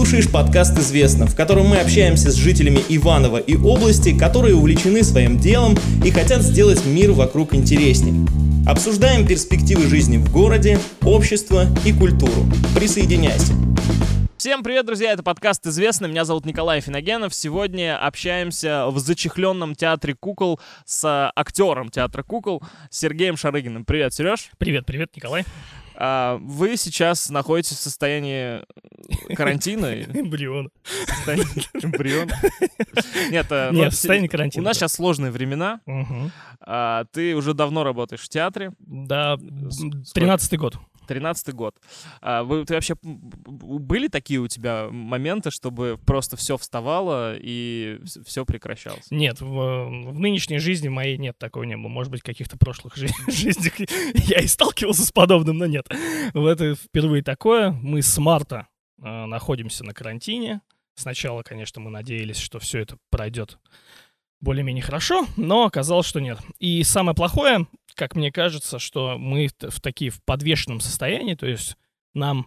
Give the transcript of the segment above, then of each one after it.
слушаешь подкаст «Известно», в котором мы общаемся с жителями Иванова и области, которые увлечены своим делом и хотят сделать мир вокруг интереснее. Обсуждаем перспективы жизни в городе, общество и культуру. Присоединяйся. Всем привет, друзья, это подкаст «Известно», меня зовут Николай Финогенов. Сегодня общаемся в зачехленном театре кукол с актером театра кукол Сергеем Шарыгиным. Привет, Сереж. Привет, привет, Николай. А, вы сейчас находитесь в состоянии карантина. Эмбрион. Эмбрион. Нет, э, Нет, в состоянии карантина. У нас сейчас сложные времена. А, ты уже давно работаешь в театре. Да, 13-й год. 13 год. А, вы, ты вообще были такие у тебя моменты, чтобы просто все вставало и все прекращалось? Нет, в, в нынешней жизни моей нет такого не было. Может быть, в каких-то прошлых жи- жизнях я и сталкивался с подобным, но нет. В это впервые такое. Мы с марта э, находимся на карантине. Сначала, конечно, мы надеялись, что все это пройдет более-менее хорошо, но оказалось, что нет. И самое плохое, как мне кажется, что мы в такие в подвешенном состоянии, то есть нам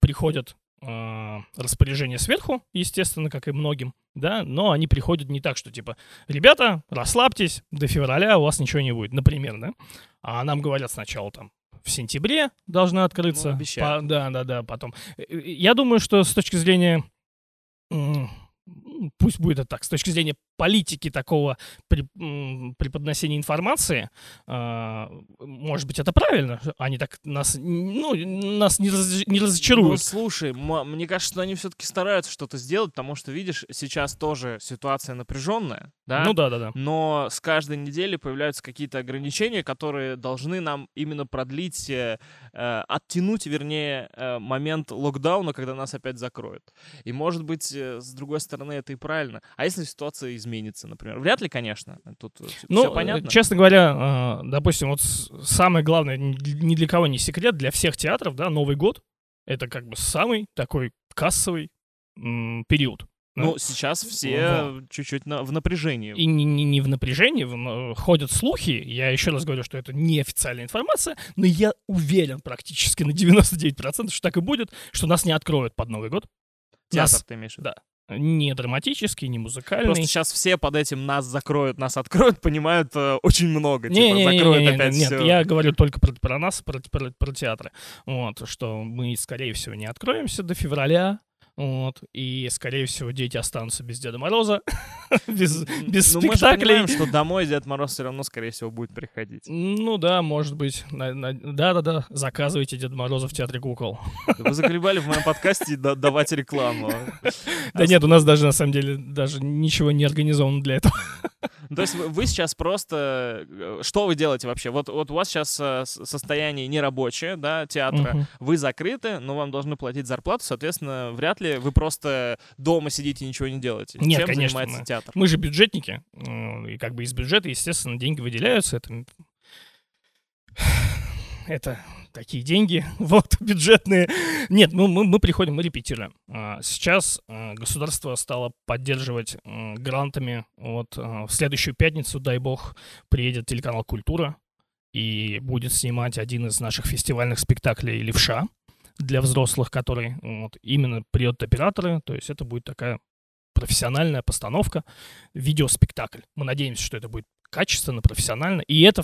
приходят э, распоряжения сверху, естественно, как и многим, да, но они приходят не так, что типа, ребята, расслабьтесь, до февраля у вас ничего не будет, например, да, а нам говорят сначала там, в сентябре должны открыться. Ну, по, да, да, да, потом. Э, э, я думаю, что с точки зрения пусть будет это так, с точки зрения политики такого преподносения информации, э, может быть, это правильно, они так нас, ну, нас не, раз, не разочаруют. Ну, слушай, мне кажется, что они все-таки стараются что-то сделать, потому что, видишь, сейчас тоже ситуация напряженная, да? Ну да, да, да. Но с каждой недели появляются какие-то ограничения, которые должны нам именно продлить, э, э оттянуть, вернее, э, момент локдауна, когда нас опять закроют. И, может быть, э, с другой стороны, это и правильно. А если ситуация изменится, например? Вряд ли, конечно. Тут ну, все понятно. Честно говоря, допустим, вот самое главное, ни для кого не секрет, для всех театров, да, Новый год — это как бы самый такой кассовый период. Ну, сейчас все чуть-чуть на, в напряжении. И не, не, не в напряжении, в, ходят слухи. Я еще раз говорю, что это неофициальная информация, но я уверен практически на 99%, что так и будет, что нас не откроют под Новый год. Театр нас, ты имеешь в виду? Да не драматический, не музыкальный. Просто сейчас все под этим нас закроют, нас откроют, понимают э, очень много. Не, типа, не, закроют не, не, опять нет, все. я говорю только про, про нас, про, про, про театры. Вот, что мы, скорее всего, не откроемся до февраля. Вот. И, скорее всего, дети останутся без Деда Мороза, без, без ну, спектаклей. мы же понимаем, что домой Дед Мороз все равно, скорее всего, будет приходить. Ну да, может быть. Да-да-да, заказывайте Деда Мороза в Театре кукол. Вы заколебали в моем подкасте давать рекламу. Да нет, у нас даже, на самом деле, даже ничего не организовано для этого. То есть вы сейчас просто... Э, что вы делаете вообще? Вот, вот у вас сейчас э, состояние нерабочее, да, театра. Угу. Вы закрыты, но вам должны платить зарплату, соответственно, вряд ли вы просто дома сидите и ничего не делаете. Нет, Чем конечно. занимается театр? Мы же бюджетники, и как бы из бюджета, естественно, деньги выделяются. Это это такие деньги, вот, бюджетные. Нет, ну, мы, мы приходим, мы репетируем. А, сейчас а, государство стало поддерживать а, грантами. Вот в следующую пятницу, дай бог, приедет телеканал «Культура» и будет снимать один из наших фестивальных спектаклей «Левша» для взрослых, который вот, именно приедут операторы. То есть это будет такая профессиональная постановка, видеоспектакль. Мы надеемся, что это будет качественно, профессионально. И это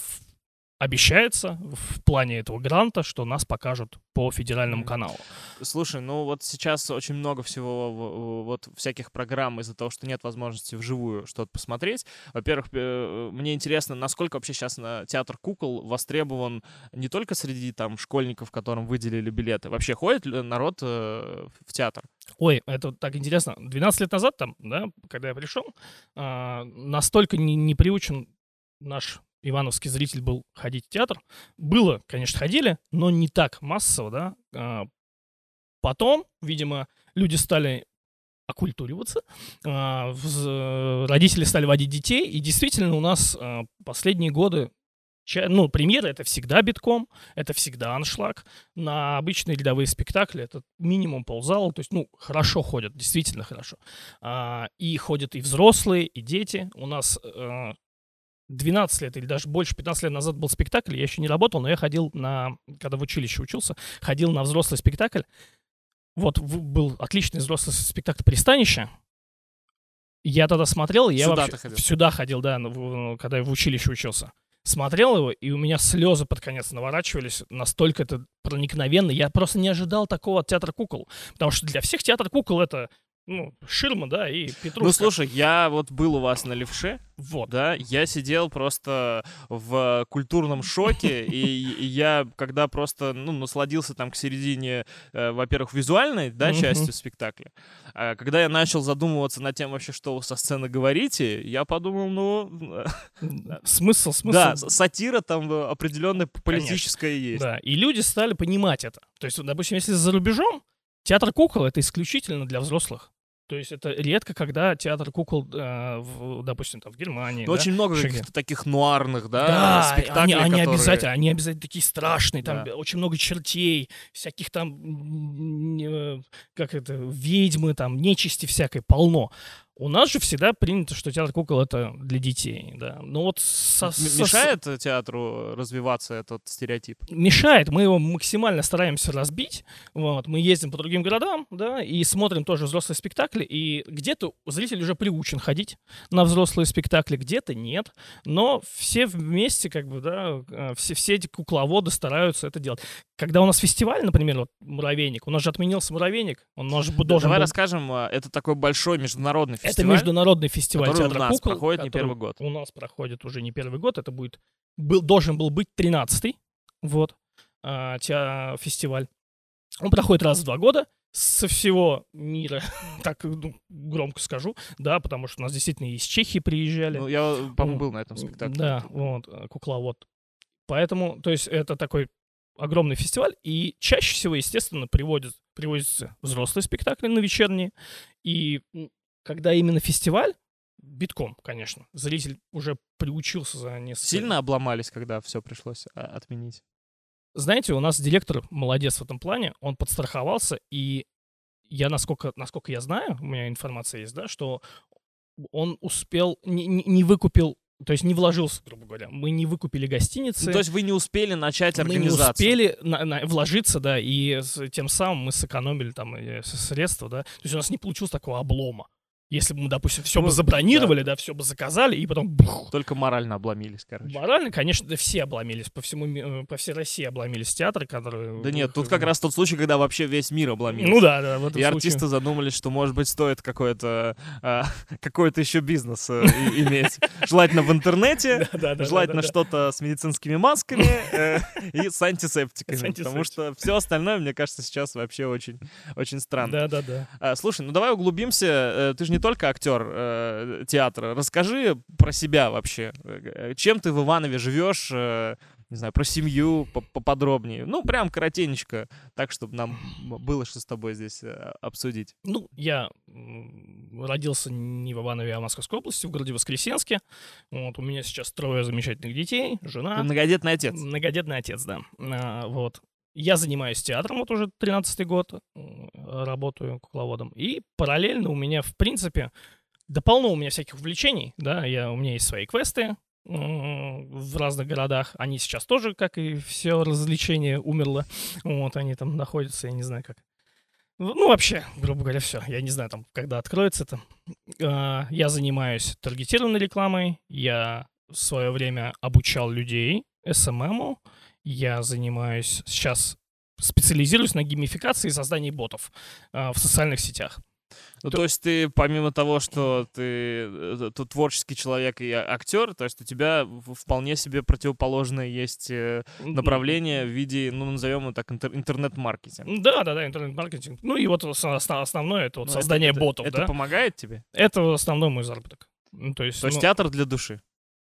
обещается в плане этого гранта, что нас покажут по федеральному каналу. Слушай, ну вот сейчас очень много всего, вот всяких программ из-за того, что нет возможности вживую что-то посмотреть. Во-первых, э, мне интересно, насколько вообще сейчас на театр кукол востребован не только среди там школьников, которым выделили билеты. Вообще ходит ли народ э, в театр? Ой, это так интересно. 12 лет назад там, да, когда я пришел, а, настолько не, не приучен наш ивановский зритель был ходить в театр. Было, конечно, ходили, но не так массово, да. А, потом, видимо, люди стали оккультуриваться, а, родители стали водить детей, и действительно у нас а, последние годы ну, премьера — это всегда битком, это всегда аншлаг. На обычные рядовые спектакли это минимум ползала, то есть, ну, хорошо ходят, действительно хорошо. и ходят и взрослые, и дети. У нас 12 лет или даже больше, 15 лет назад был спектакль, я еще не работал, но я ходил на, когда в училище учился, ходил на взрослый спектакль. вот был отличный взрослый спектакль «Пристанище». Я тогда смотрел, я Сюда вообще ходил? сюда ходил, да, ну, в- когда я в училище учился. Смотрел его, и у меня слезы под конец наворачивались. Настолько это проникновенно. Я просто не ожидал такого от театра кукол. Потому что для всех театр кукол это ну, ширма, да, и Петрушка. Ну, слушай, я вот был у вас на левше, Вот. да, я сидел просто в культурном шоке, и, я, когда просто, ну, насладился там к середине, э, во-первых, визуальной, да, частью спектакля, а когда я начал задумываться над тем вообще, что вы со сцены говорите, я подумал, ну, Смысл, смысл. да, сатира там э, определенная политическая есть. Да, и люди стали понимать это. То есть, допустим, если за рубежом, театр кукол это исключительно для взрослых. То есть это редко, когда театр кукол, э, в, допустим, там в Германии. Ну, да, очень много каких-то таких нуарных, да, Да, они, спектаклей, они которые- обязательно, они обязательно такие страшные, там Да. очень много чертей, всяких там, э, как это, ведьмы, там, нечисти всякой полно. У нас же всегда принято, что театр кукол это для детей, да. Но вот со- со- Мешает э, театру развиваться этот стереотип? мешает, мы его максимально стараемся разбить. Вот, мы ездим по другим городам, да, и смотрим тоже взрослые спектакли, и где-то зритель уже приучен ходить на взрослые спектакли, где-то нет, но все вместе, как бы, да, э, все, все эти кукловоды стараются это делать. Когда у нас фестиваль, например, вот «Муравейник», у нас же отменился «Муравейник», он наш бы должен Давай был... расскажем, а, это такой большой международный Это фестиваль. международный фестиваль который у театра нас кукол, проходит не первый год. У нас проходит уже не первый год. Это будет был должен был быть 13-й вот теа- фестиваль. Он проходит раз в два года со всего мира, так ну, громко скажу, да, потому что у нас действительно из Чехии приезжали. Ну, я, по-моему, был на этом спектакле. Да, вот, э, кукловод. Поэтому, то есть это такой огромный фестиваль, и чаще всего, естественно, приводят, приводятся взрослые спектакли на вечерние, и когда именно фестиваль, битком, конечно, зритель уже приучился за несколько... Сильно обломались, когда все пришлось а, отменить. Знаете, у нас директор молодец в этом плане, он подстраховался, и я, насколько, насколько я знаю, у меня информация есть, да, что он успел, не- не выкупил, то есть не вложился, грубо говоря. Мы не выкупили гостиницы. Ну, то есть вы не успели начать мы не организацию. успели на- на- вложиться, да, и с- тем самым мы сэкономили там э, средства, да. То есть у нас не получилось такого облома. Если бы мы, допустим, все Ну, бы забронировали, да, все бы заказали, и потом бух. Только морально обломились, короче. Морально, конечно, да все обломились, по всему, э, по всей России обломились театры, которые... Да нет, тут как раз тот случай, когда вообще весь мир обломился. Ну да, да, в этом И случае. артисты задумались, что, может быть, стоит какой-то а, какой-то еще бизнес э, иметь. Желательно в интернете, Да, да, да, желательно да, да. что-то с медицинскими масками э, и с антисептиками. Потому что все остальное, мне кажется, сейчас вообще очень, странно. Да, да, да. А, Слушай, ну давай углубимся. Э, Ты же не только актер э, театра. Расскажи про себя вообще. Э, Чем ты в Иванове живешь? э, Не знаю, про семью по- поподробнее. Ну, прям коротенечко, так, чтобы нам было что с тобой здесь э, обсудить. Ну, я родился не в Иванове, а в Московской области, в городе Воскресенске. Вот, у меня сейчас трое замечательных детей, жена. Ты многодетный отец. Многодетный отец, да. А, вот. Я занимаюсь театром вот уже 13-й год, работаю кукловодом. И параллельно у меня, в принципе, да полно у меня всяких увлечений, да, я, у меня есть свои квесты в разных городах. Они сейчас тоже, как и все развлечения, умерло. Вот, они там находятся, я не знаю как. Ну, вообще, грубо говоря, все. Я не знаю, там, когда откроется это. А, Я занимаюсь таргетированной рекламой. Я в свое время обучал людей SMM. Я занимаюсь сейчас специализируюсь на геймификации и создании ботов а, в социальных сетях. Ну, То- то есть ты, помимо того, что ты, э, ты творческий человек и актер, то есть у тебя вполне себе противоположное есть э, направление в виде, ну, назовем его так, интер- интернет-маркетинг. Да, да, да, интернет-маркетинг. Ну и вот ос- осно- основное это вот Ну, создание это- ботов, Это да. помогает тебе? Это основной мой заработок. Ну, то есть, То есть ну, театр для души.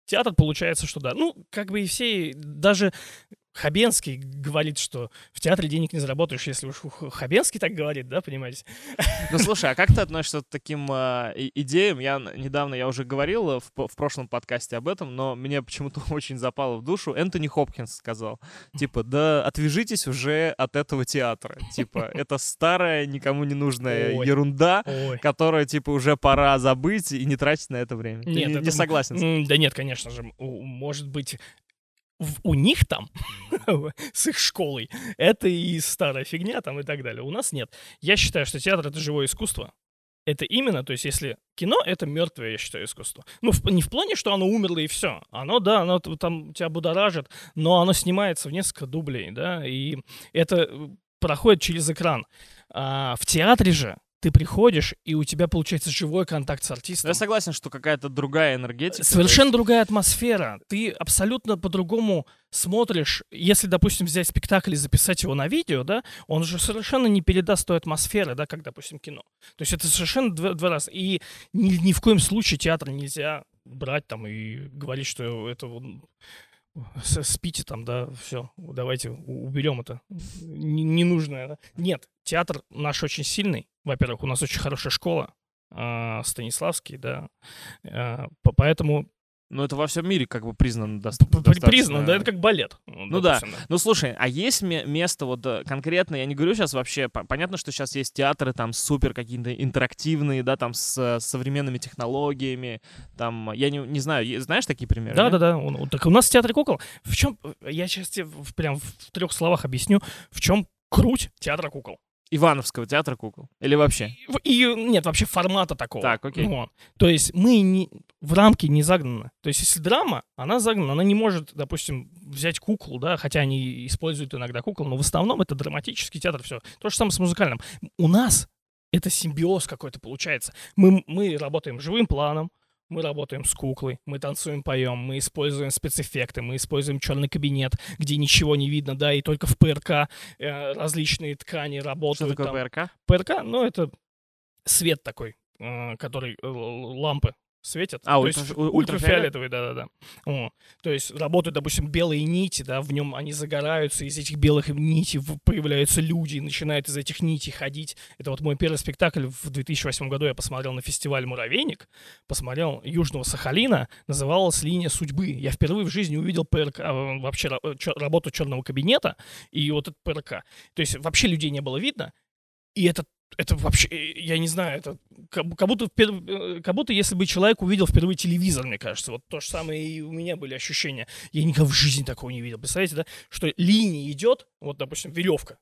театр получается, что да. Ну, как бы и все, даже Хабенский говорит, что в театре денег не заработаешь, если уж Хабенский так говорит, да, понимаете? Ну, слушай, а как ты относишься к таким и- идеям? Я недавно, я уже говорил э, в, в прошлом подкасте об этом, но мне почему-то очень запало в душу. Энтони Хопкинс сказал, типа, да отвяжитесь уже от этого театра. Типа, это старая, никому не нужная Ой. ерунда, Ой. которую, типа, уже пора забыть и не тратить на это время. Ты Нет, не, это не согласен Да нет, конечно же. Может быть, в- у них там, с их школой, это и старая фигня там и так далее. У нас нет. Я считаю, что театр — это живое искусство. Это именно, то есть если кино — это мертвое, я считаю, искусство. Ну, в- не в плане, что оно умерло и все. Оно, да, оно там тебя будоражит, но оно снимается в несколько дублей, да, и это э, проходит через экран. А в театре же ты приходишь, и у тебя получается живой контакт с артистом. Я согласен, что какая-то другая энергетика. Совершенно есть- другая атмосфера. Ты абсолютно по-другому смотришь. Если, допустим, взять спектакль и записать его на видео, да, он же совершенно не передаст той атмосферы, да, как, допустим, кино. То есть это совершенно два, два раза. И ни, ни в коем случае театр нельзя брать там и говорить, что это спите там, да, все, давайте уберем это не- ненужное. да. Нет, театр наш очень сильный. Во-первых, у нас очень хорошая школа, а, Станиславский, да, А, по- поэтому Ну, это во всем мире как бы признано достаточно. признано, да, это как балет. Ну да. Ну, слушай, а есть ме- место вот э, конкретно, я не говорю сейчас вообще, по- понятно, что сейчас есть театры там супер какие-то интерактивные, да, там с э, современными технологиями, там, я не, не знаю, знаешь такие примеры? Да, нет? да, да. он- он- так у нас в театре кукол. В чем, я сейчас тебе прям в трех словах объясню, в чем круть театра кукол. Ивановского театра кукол. Или вообще? И, и, нет, вообще формата такого. Так, окей. Вот. То есть мы не, в рамки не загнаны. То есть если драма, она загнана, она не может, допустим, взять куклу, да, хотя они используют иногда кукол, но в основном это драматический театр, все. То же самое с музыкальным. У нас это симбиоз какой-то получается. Мы, мы работаем живым планом, мы работаем с куклой, мы танцуем, поем, мы используем спецэффекты, мы используем черный кабинет, где ничего не видно, да, и только в ПРК э, различные ткани Что работают. такое там. ПРК? ПРК, ну, это свет такой, э, который э, лампы светят. А, То ультра- есть ультрафиолетовый, да-да-да. То есть работают, допустим, белые нити, да, в нем они загораются, из этих белых нитей появляются люди, и начинают из этих нитей ходить. Это вот мой первый спектакль в 2008 году я посмотрел на фестиваль «Муравейник», посмотрел Южного Сахалина, называлась «Линия судьбы». Я впервые в жизни увидел ПРК, э, вообще э, работу черного кабинета и вот этот ПРК. То есть вообще людей не было видно, и это это вообще, э, я не знаю, это как, бу- как будто, э, как будто если бы человек увидел впервые телевизор, мне кажется. Вот то же самое и у меня были ощущения. Я никогда в жизни такого не видел. Представляете, да? Что линия идет, вот, допустим, веревка,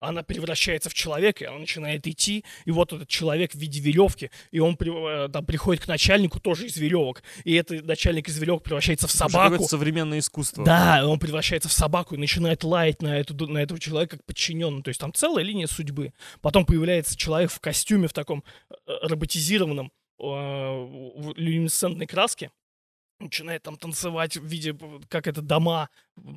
она превращается в человека, и она начинает идти, и вот этот человек в виде веревки, и он при- э, там приходит к начальнику тоже из веревок, и этот начальник из веревок превращается в Это собаку. какое-то современное искусство. Да, он превращается в собаку и начинает лаять на, эту, на этого человека как подчиненный. То есть там целая линия судьбы. Потом появляется человек в костюме, в таком э, роботизированном, э, люминесцентной краске. Начинает там танцевать в виде, э, как это дома,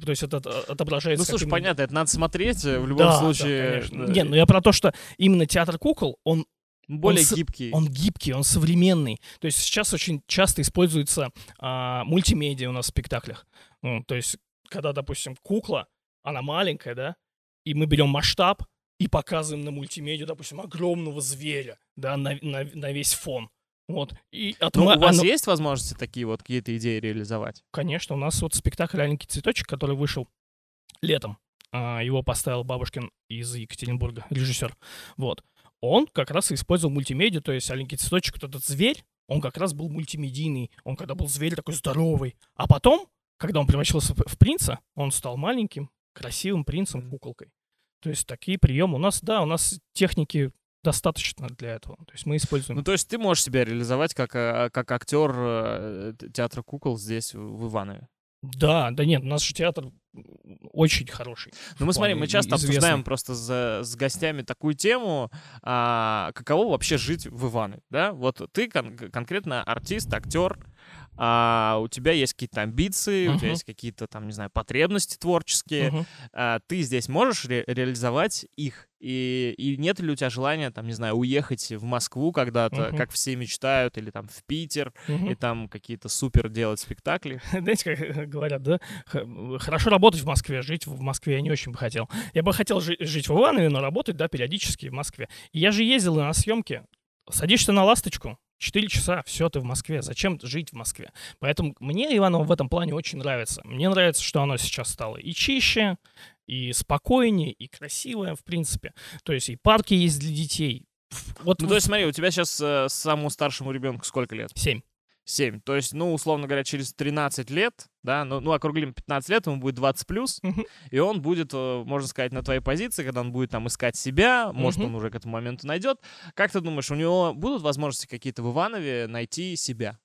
то есть это э, отображается. Ну, слушай, именно- понятно, это надо смотреть э, в любом Да, да, случае. конечно. да, Не, ну я про то, что именно театр кукол, он более с- гибкий. он гибкий, он современный. То есть сейчас очень часто используется а, мультимедиа у нас в спектаклях. Ну, то есть, когда, допустим, кукла, она маленькая, да, и мы берем масштаб и показываем на мультимедиа, допустим, огромного зверя, да, на, на- на весь фон. Вот. И от Ну, ма- у вас оно- есть возможности такие вот какие-то идеи реализовать? Конечно, у нас вот спектакль «Аленький цветочек», который вышел летом. А, Его поставил Бабушкин из Екатеринбурга, режиссер. Вот. Он как раз использовал мультимедиа, то есть «Аленький цветочек», вот этот зверь, он как раз был мультимедийный. Он когда был зверь такой здоровый. А потом, когда он превратился в в принца, он стал маленьким, красивым принцем, куколкой. То есть такие приемы. У нас, да, у нас техники достаточно для этого. То есть мы используем Ну, то есть ты можешь себя реализовать как, э, как актер э, театра кукол здесь, в Иванове. Да, да нет, у нас же театр очень хороший. Ну, мы смотри, вполне мы часто известный. обсуждаем просто за- с гостями такую тему, а, каково вообще жить в Иванове, да? Вот ты кон- конкретно артист, актер, а, у тебя есть какие-то амбиции, у тебя есть какие-то там, не знаю, потребности творческие, Мгм. а, ты здесь можешь ре- реализовать их? И, и нет ли у тебя желания, там, не знаю, уехать в Москву когда-то, Мгм. как все мечтают, или там в Питер, Мгм. и там какие-то супер делать спектакли? Знаете, как говорят, да? Хорошо работать в Москве, жить в Москве я не очень бы хотел. Я бы хотел жи- жить в Иванове, но работать, да, периодически в Москве. И я же ездил на съемки. Садишься на ласточку, 4 часа, все, ты в Москве. Зачем жить в Москве? Поэтому мне Иваново в этом плане очень нравится. Мне нравится, что оно сейчас стало и чище, и спокойнее, и красивое, в принципе. То есть и парки есть для детей. Вот Ну, то есть смотри, у тебя сейчас самому старшему ребенку сколько лет? 7. 7. То есть, ну, условно говоря, через 13 лет, да, ну, ну округлим 15 лет, ему будет 20 плюс, и он будет, э, можно сказать, на твоей позиции, когда он будет там искать себя, может, он уже к этому моменту найдет. Как ты думаешь, у него будут возможности какие-то в Иванове найти себя?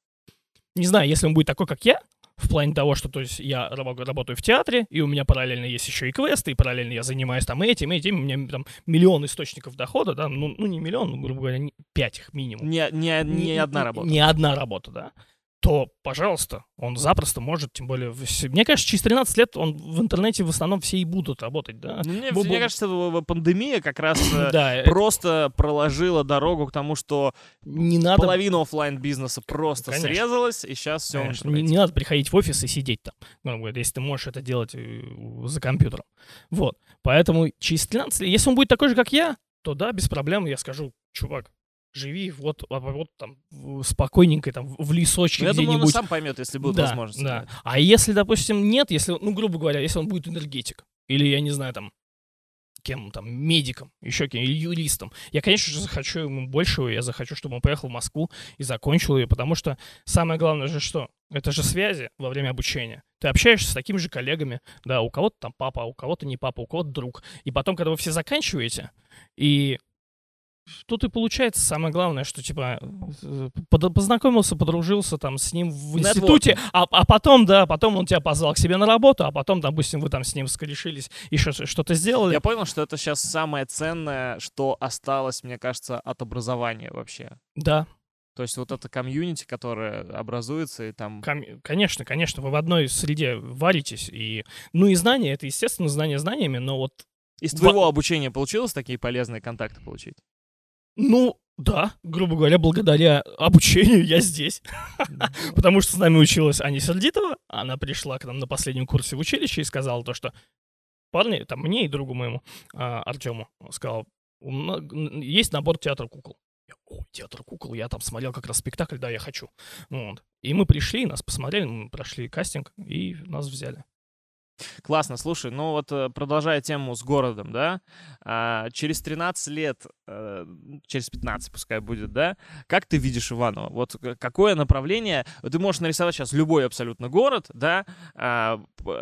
Не знаю, если он будет такой, как я, в плане того, что то есть я рабо- работаю в театре, и у меня параллельно есть еще и квесты, и параллельно я занимаюсь там этим, этим, у меня там миллион источников дохода, да, ну, ну не миллион, ну, грубо говоря, не- пять их минимум. Не, не, не одна работа. Не одна работа, да. То, пожалуйста, он запросто может, тем более... Мне кажется, через 13 лет он в интернете в основном все и будут работать, да. Ну, Мне, Бу- мне бу- кажется, пандемия как раз э, это просто проложила дорогу к тому, что не надо... половина оффлайн бизнеса просто Конечно. срезалась, и сейчас все Конечно, не, не надо приходить в офис и сидеть там, если ты можешь это делать э, за компьютером. Вот. Поэтому через 13 лет, если он будет такой же, как я, то да, без проблем я скажу, чувак, живи вот, а вот там спокойненько там в лесочке Я думаю, он сам поймет, если будут да, возможности. да. А если, допустим, нет, если, ну, грубо говоря, если он будет энергетик, или, я не знаю, там, кем там, медиком, еще кем, или юристом, я, конечно же, захочу ему большего, я захочу, чтобы он поехал в Москву и закончил ее, потому что самое главное же что? Это же связи во время обучения. Ты общаешься с такими же коллегами, да, у кого-то там папа, а у кого-то не папа, у кого-то друг. И потом, когда вы все заканчиваете, и тут и получается самое главное, что типа познакомился, подружился там с ним в институте, а, а потом, да, потом он тебя позвал к себе на работу, а потом, допустим, вы там с ним скорешились и что- что-то сделали. Я понял, что это сейчас самое ценное, что осталось, мне кажется, от образования вообще. Да, То есть вот это комьюнити, которое образуется, и там... ком- конечно, конечно, вы в одной среде варитесь, и, ну и знания, это, естественно, знания знаниями, но вот, Из Во- твоего обучения получилось такие полезные контакты получить? Ну, да, грубо говоря, благодаря обучению я здесь. Потому что с нами училась Аня Сердитова. Она пришла к нам на последнем курсе в училище и сказала то, что парни, там мне и другу моему, а, Артему, сказал, «У мна- н- есть набор театра кукол. Я, О, театр кукол, я там смотрел как раз спектакль, да, я хочу. Вот. И мы пришли, нас посмотрели, мы прошли кастинг, и нас взяли. Классно, слушай, ну вот э, продолжая тему с городом, да, а, через 13 лет, э, через 15 пускай будет, да, как ты видишь Иваново? Вот к- какое направление, ты можешь нарисовать сейчас любой абсолютно город, да, а,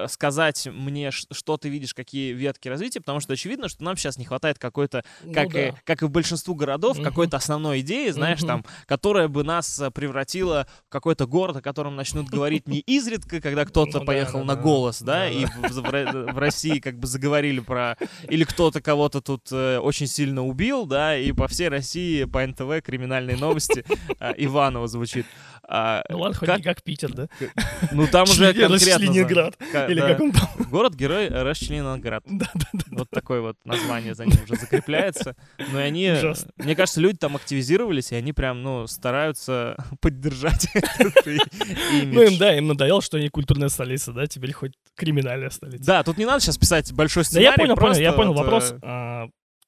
сказать мне, что ты видишь, какие ветки развития, потому что очевидно, что нам сейчас не хватает какой-то как, Ну и, да. как и большинству городов, Мгм. какой-то основной идеи, знаешь, Мгм. там, которая бы нас э, превратила в какой-то город, о котором начнут говорить не изредка, когда кто-то Ну поехал да, на да. голос, да, Да, и в, в- в Ро- в России как бы заговорили про... Или кто-то кого-то тут э, очень сильно убил, да, и по всей России по НТВ криминальные новости а, Иванова звучит. А, Ну ладно, хоть как- не как Питер, да? Ну там уже конкретно... Ленинград. Или да. как он там. Город-герой Расчлениноград. Да, да, да. Вот такое вот название за ним уже закрепляется. И они, мне кажется, люди там активизировались, и они прям, ну, стараются поддержать этот Ну им, да, им надоело, что они культурная столица, да, теперь хоть криминальная столица. Да, тут не надо сейчас писать большой Да сценарий. я понял, понял, я понял вопрос.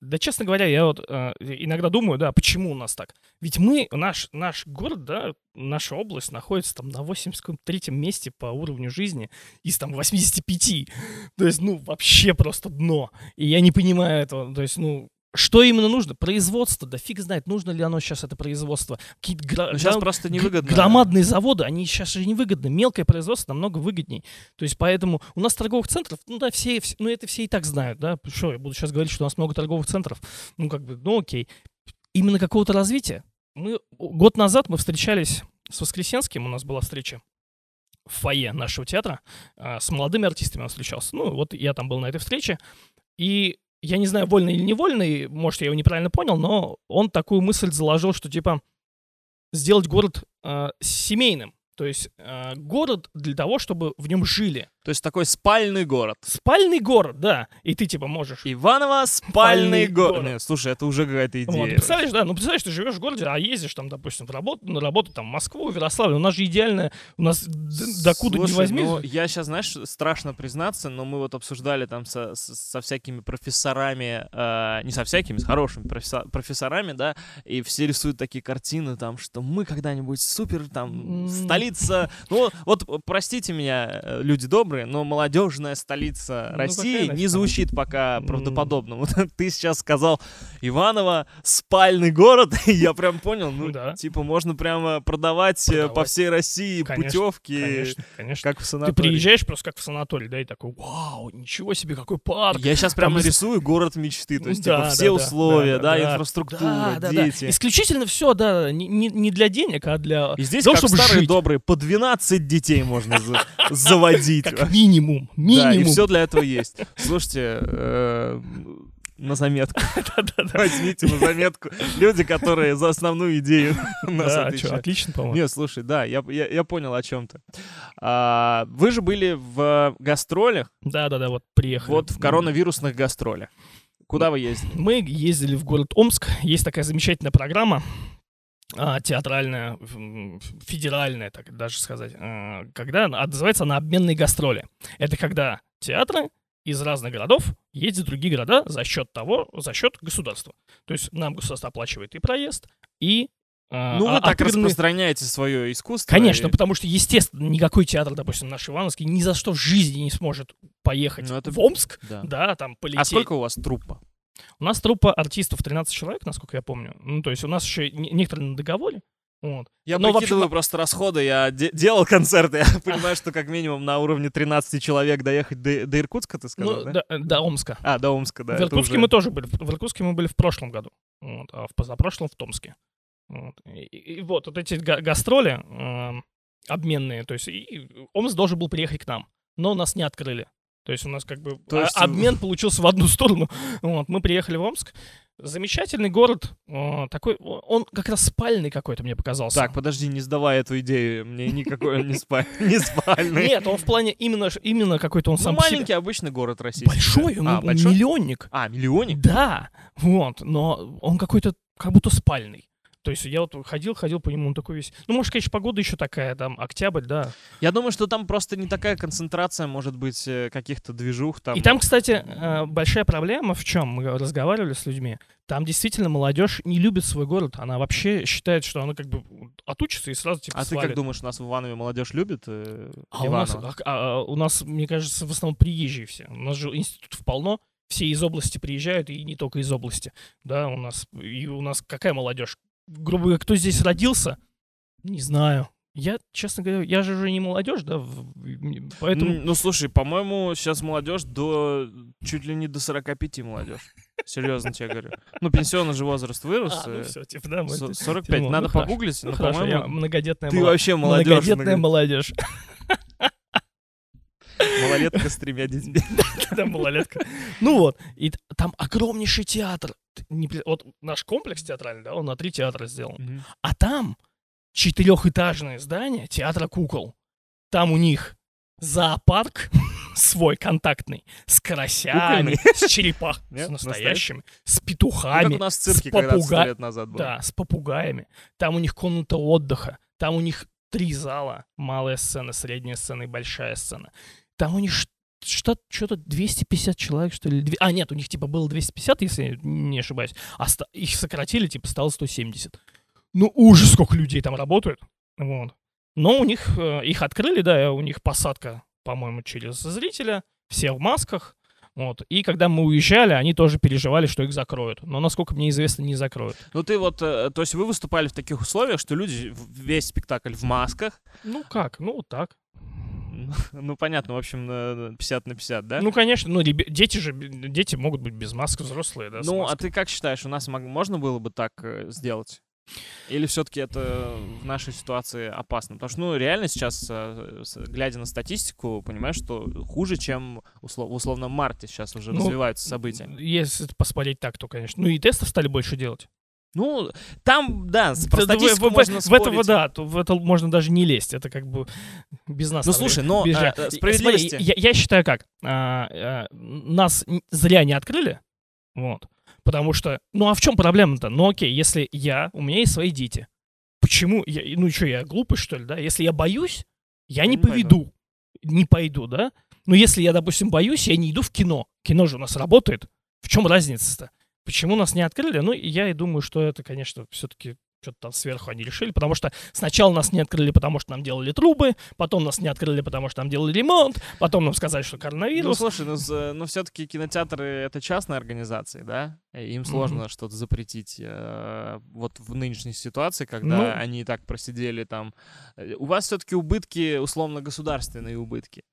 Э, Да, честно говоря, я вот а, иногда думаю, да, почему у нас так? Ведь мы, наш, наш город, да, наша область находится там на 83-м месте по уровню жизни из там 85. То есть, ну, вообще просто дно. И я не понимаю этого. То есть, ну, что именно нужно? Производство, да фиг знает, нужно ли оно сейчас это производство. Какие-то гра- Ну, сейчас гра- просто невыгодно. Громадные заводы, они сейчас же невыгодны. Мелкое производство намного выгодней. То есть поэтому у нас торговых центров, ну да, все, вс- ну это все и так знают, да. Что, я буду сейчас говорить, что у нас много торговых центров. Ну как бы, ну окей. Именно какого-то развития. Мы год назад мы встречались с Воскресенским, у нас была встреча в фойе нашего театра, а, с молодыми артистами он встречался. Ну вот я там был на этой встрече, и я не знаю, вольно или невольно, может, я его неправильно понял, но он такую мысль заложил, что типа сделать город э, семейным. То есть э, город для того, чтобы в нем жили. То есть такой спальный город. Спальный город, да. И ты типа можешь. Иваново спальный Спальный город. город. Не, слушай, это уже какая-то Вот, идея. ты представляешь, да, ну представляешь, ты живешь в городе, а ездишь там, допустим, в работу, на работу там в Москву, в Ярославль. У нас же идеальная, у нас докуда не Слушай, возьми. ну, я сейчас, знаешь, страшно признаться, но мы вот обсуждали там со, со всякими профессорами, э, не со всякими, с хорошими профессо- профессорами, да, и все рисуют такие картины там, что мы когда-нибудь супер там столица. Ну вот, простите меня, э, люди добрые, цифры, но молодежная столица Ну, России не звучит пока правдоподобно. Вот ты сейчас сказал Иваново спальный город, я прям понял, ну Да. типа можно прямо продавать, э, по всей России Конечно, путевки, Конечно, конечно. как в Ты санатории. приезжаешь просто как в санаторий, да, и такой, вау, ничего себе, какой парк. Я сейчас прям Там из- рисую город мечты, то есть Да, типа все да, условия, да, да, да, да. инфраструктура, Да, да, да. дети. Исключительно все, да, не, для денег, а для И здесь, того, как чтобы старые жить. добрые, по 12 детей можно за- заводить. Как минимум. Да, и Минимум. все для этого есть. Слушайте, э, на заметку. Возьмите на заметку. Люди, которые за основную идею нас Да, чё, отвечают. отлично, по-моему. Нет, слушай, да, я, я, я понял о чем ты. А, вы же были в гастролях, Да-да-да, вот приехали. вот в коронавирусных гастролях. Куда вы ездили? Мы ездили в город Омск. Есть такая замечательная программа а, театральная, федеральная, так даже сказать, а, когда она- а, называется она обменные гастроли. Это когда театры из разных городов ездят в другие города за счет того, за счет государства. То есть нам государство оплачивает и проезд, и а, Ну, вы а- так отыгранные- распространяете свое искусство. Конечно, и- потому что, естественно, никакой театр, допустим, наш Ивановский, ни за что в жизни не сможет поехать Ну, это- в Омск, Да. да, там полететь. А сколько у вас труппа? У нас труппа артистов 13 человек, насколько я помню. Ну, то есть у нас еще не- некоторые на договоре. Вот. Я Но вообще- прикидываю просто расходы, я де- делал концерты, я понимаю, что как минимум на уровне 13 человек доехать до, до Иркутска, ты сказал, ну, да? до, до Омска. А, до Омска, да. в Иркутске уже- мы тоже были. В Иркутске мы были в прошлом году. Вот, а в позапрошлом в Томске. Вот. И, и- и вот, вот эти га- гастроли эм, обменные, то есть и Омск должен был приехать к нам, но нас не открыли. То есть у нас как бы То а- есть- обмен получился в одну сторону. Вот, мы приехали в Омск. Замечательный город, э, такой, он как раз спальный какой-то мне показался. Так, подожди, не сдавай эту идею, мне никакой он не спа- не спальный. Нет, он в плане именно, именно какой-то он Ну, сам маленький обычный город российский. Большой, он, А, миллионник. А, миллионник? Да, вот, но он какой-то как будто спальный. То есть я вот ходил, ходил по нему, он такой весь... Ну, может, конечно, погода еще такая, там, октябрь, да. Я думаю, что там просто не такая концентрация, может быть, э, каких-то движух там. И там, кстати, э, большая проблема в чем? Мы разговаривали с людьми. Там действительно молодежь не любит свой город. Она вообще считает, что она как бы отучится и сразу типа А ты свалит. как думаешь, у нас в Иванове молодежь любит э, А у, нас, а, а, у нас, мне кажется, в основном приезжие все. У нас же институтов полно, все из области приезжают, и не только из области. Да, у нас, и у нас какая молодежь? Грубо говоря, кто здесь родился? Не знаю. Я, честно говоря, я же уже не молодежь, да, поэтому... Ну, слушай, по-моему, сейчас молодежь до... чуть ли не до 45 молодежь. Серьезно тебе говорю. Ну, пенсионный же возраст вырос. А, ну э, все, типа, да, мы со- это- 45. ну, Надо хорошо. погуглить, Ну, но, я по-моему, многодетная ты мала- вообще молодежь. Многодетная молодежь. Малолетка с тремя детьми. Да, малолетка. Ну вот, и там огромнейший театр. Вот наш комплекс театральный, да, он на три театра сделан. А там четырехэтажное здание театра кукол. Там у них зоопарк свой контактный с карасями, с черепах, Нет, с настоящими, с Ну, петухами, с цирке когда-то сто попуга- лет назад было. да, с попугаями. Там у них комната отдыха, там у них три зала, малая сцена, средняя сцена и большая сцена. Там у них что-то 250 человек, что ли. А, нет, у них типа было 250, если я не ошибаюсь. А их сократили, типа стало 170. Ну, ужас, сколько людей там работают. Вот. Но у них, э, их открыли, да, у них посадка, по-моему, через зрителя, все в масках. Вот. И когда мы уезжали, они тоже переживали, что их закроют. Но, насколько мне известно, не закроют. Ну ты вот, э, то есть вы выступали в таких условиях, что люди весь спектакль в масках. Ну как? Ну вот так. Ну понятно, в общем, э, 50 на 50, да? Ну, конечно, ну, дети же, дети могут быть без масок, взрослые, да, Ну, а ты как считаешь, у нас можно было бы так э, сделать? Или все-таки это в нашей ситуации опасно? Потому что, ну, реально сейчас, э, глядя на статистику, понимаешь, что хуже, чем услов- в условном марте сейчас уже Ну, развиваются события. Если посмотреть так, то, конечно. Ну, и тестов стали больше делать. Ну, там, да, про в- статистику в, в- можно в этого, спорить. да, то в это можно даже не лезть. Это как бы без нас. Ну, слушай, но, э, И- справедливости- я, я считаю как. а, а, нас зря не открыли. Вот. Потому что, ну а в чем проблема-то? Ну окей, если я, у меня есть свои дети. Почему? Я, ну что, я глупый, что ли, да? Если я боюсь, я не не пойду. поведу. Не пойду, да? Но если я, допустим, боюсь, я не иду в кино. Кино же у нас работает. В чем разница-то? Почему нас не открыли? Ну, я и думаю, что это, конечно, все-таки что-то там сверху они решили, потому что сначала нас не открыли, потому что нам делали трубы, потом нас не открыли, потому что нам делали ремонт, потом нам сказали, что Ну, коронавирус. слушай, ну, ну все-таки кинотеатры — это частные организации, да? Им сложно что-то запретить э, вот в нынешней ситуации, когда Ну. они и так просидели там. Э, У вас все-таки убытки, условно, государственные убытки.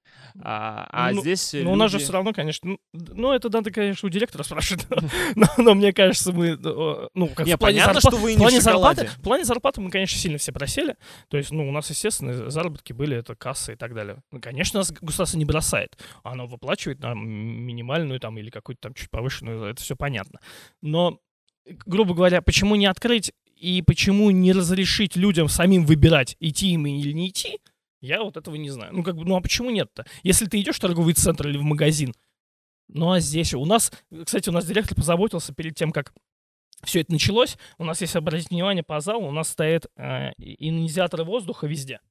А, а Ну, здесь Но у нас же люди- все равно, конечно, ну, ну, это надо, конечно, у директора спрашивать, но, но мне кажется, мы, э, ну, как Не, в плане понятно, зарпа- что вы не в плане в зарплаты, в плане зарплаты мы, конечно, сильно все просели, то есть, ну, у нас, естественно, заработки были, это кассы и так далее. Ну, конечно, нас государство не бросает, оно выплачивает нам минимальную там или какую-то там чуть повышенную, это все понятно. Но, грубо говоря, почему не открыть и почему не разрешить людям самим выбирать, идти им или не идти, я вот этого не знаю. Ну, как бы, ну а почему нет-то? Если ты идешь в торговый центр или в магазин, ну а здесь у нас, кстати, у нас директор позаботился перед тем, как все это началось. У нас, если обратить внимание по залу, у нас стоят э, ионизаторы воздуха везде.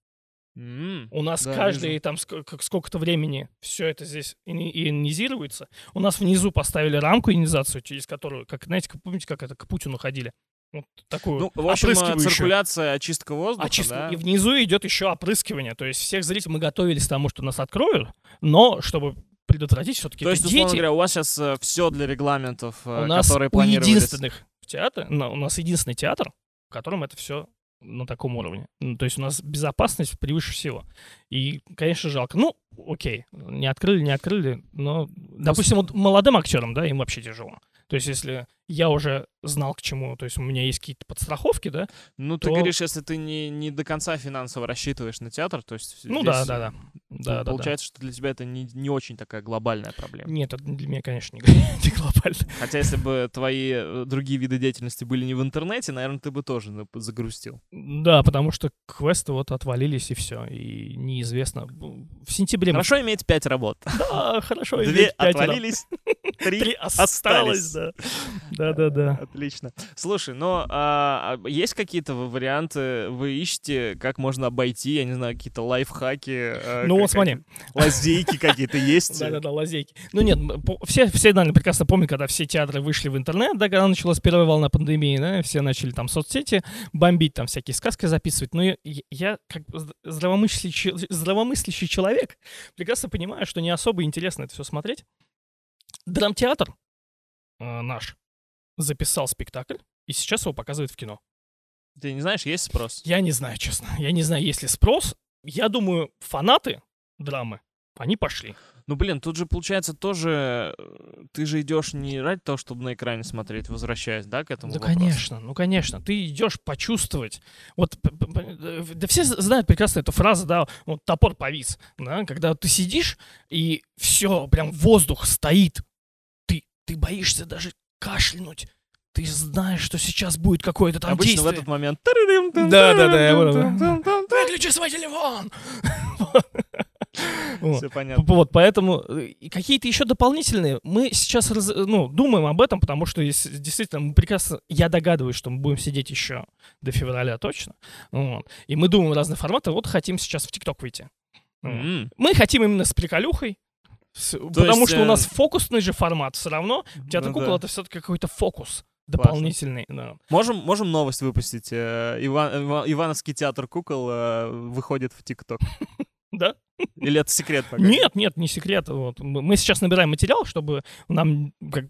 М, У нас Да, каждые вижу. там ск- сколько-то времени все это здесь ионизируется. У нас внизу поставили рамку ионизацию, через которую, как знаете, как, помните, как это к Путину ходили? Вот такую Ну, в общем, э, циркуляция, очистка воздуха, Очистка. да? И внизу идет еще опрыскивание. То есть всех зрителей мы готовились к тому, что нас откроют, но чтобы предотвратить все-таки То есть, дети. говоря, у вас сейчас все для регламентов, э, у нас которые у единственных в театре, у нас единственный театр, в котором это все на таком уровне. Ну, то есть у нас безопасность превыше всего. И, конечно, жалко. Ну, окей, не открыли, не открыли, но, допустим, вот молодым актерам, да, им вообще тяжело. То есть если я уже знал к чему, то есть у меня есть какие-то подстраховки, да, Ну, ты то- говоришь, если ты не, не до конца финансово рассчитываешь на театр, то есть ну да, да, да. Да, да, да. получается, что для тебя это не, не очень такая глобальная проблема. Нет, это для меня, конечно, не, не глобально. Хотя, если бы твои э, другие виды деятельности были не в интернете, наверное, ты бы тоже загрустил. Да, потому что квесты вот отвалились и все, и неизвестно. В сентябре... мы- Хорошо иметь пять работ. Да, хорошо. Две иметь пять отвалились, три Три остались. осталось, да. Да-да-да. Отлично. Слушай, но а, а есть какие-то варианты, вы ищете, как можно обойти, я не знаю, какие-то лайфхаки? э, Ну смотри. Лазейки какие-то есть? Да-да-да, лазейки. Ну нет, все, все, наверное, прекрасно помнят, когда все театры вышли в интернет, да, когда началась первая волна пандемии, да, все начали там соцсети бомбить, там всякие сказки записывать. Но я, я как зд- здравомыслящий, здравомыслящий человек прекрасно понимаю, что не особо интересно это все смотреть. Драмтеатр э, наш записал спектакль, и сейчас его показывают в кино. Ты не знаешь, есть спрос? Я не знаю, честно. Я не знаю, есть ли спрос. Я думаю, фанаты драмы, они пошли. Ну, блин, тут же получается тоже, э, ты же идешь не ради того, чтобы на экране смотреть, возвращаясь, да, к этому Да, вопросу? конечно, ну, конечно. Ты идешь почувствовать. Вот, да все знают прекрасно эту фразу, да, вот топор повис, да, когда ты сидишь, и все, прям воздух стоит. Ты, ты боишься даже кашлянуть. Ты знаешь, что сейчас будет какое-то там Обычно действие. в этот момент... Да-да-да, я понял. Выключи свой телефон! Все понятно. Вот, поэтому э, какие-то еще дополнительные. Мы сейчас ну, думаем об этом, потому что действительно мы прекрасно, я догадываюсь, что мы будем сидеть еще до февраля точно. Вот. И мы думаем разные форматы. Вот хотим сейчас в ТикТок выйти. Мы хотим именно с приколюхой. с- потому есть, что у нас э, фокусный же формат все равно. Театр Ну кукол да. это все-таки какой-то фокус дополнительный. да. Можем, можем новость выпустить. э, Иван- Ива- Ивановский театр кукол выходит в ТикТок. Да? Или это секрет пока? Нет, нет, не секрет. Вот. Мы сейчас набираем материал, чтобы нам, как,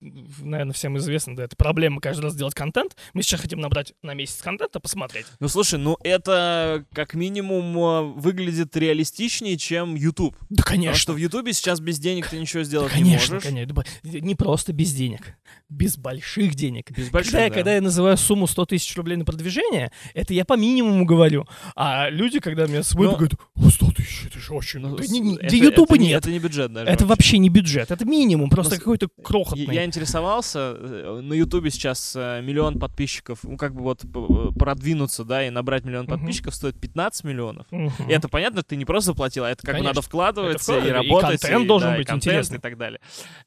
наверное, всем известно, да, это проблема каждый раз делать контент. Мы сейчас хотим набрать на месяц контента, посмотреть. Ну слушай, ну это как минимум э, выглядит реалистичнее, чем YouTube. Да, Потому конечно. что в Ютубе сейчас без денег ты ничего Да, сделать не конечно, можешь. конечно. Да, Не просто без денег, без больших денег. Без больших, когда, я, да. когда я называю сумму 100 тысяч рублей на продвижение, это я по минимуму говорю. А люди, когда меня смотрят, Но- говорят, о, 100 тысяч, это же очень... Ну, Да не- это- для Ютуба это нет. Это не бюджет даже. Это вообще не бюджет, это минимум, просто с- какой-то Я, крохотный. я интересовался, э, на Ютубе сейчас э, миллион подписчиков, ну как бы вот п- продвинуться, да, и набрать миллион подписчиков стоит 15 миллионов. Мгм. И это понятно, ты не просто заплатил, а это как бы Конечно. надо вкладывать Это и и работать. контент должен да, и быть контент интересный. И так далее.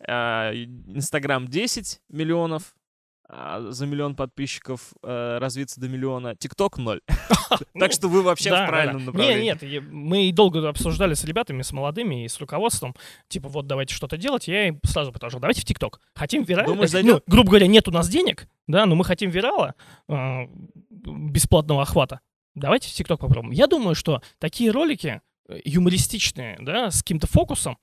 А, и Инстаграм 10 миллионов, за миллион подписчиков э, развиться до миллиона. ТикТок 0. Ну, Так что вы вообще в правильном направлении. Нет, нет, мы и долго обсуждали с ребятами, с молодыми и с руководством. Типа, вот давайте что-то делать. Я им сразу предложил, давайте в ТикТок. Хотим вирала. Думаешь, Ну, грубо говоря, нет у нас денег, да, но мы хотим вирала. а, бесплатного охвата. Давайте в ТикТок попробуем. Я думаю, что такие ролики э, юмористичные, да, с каким-то фокусом,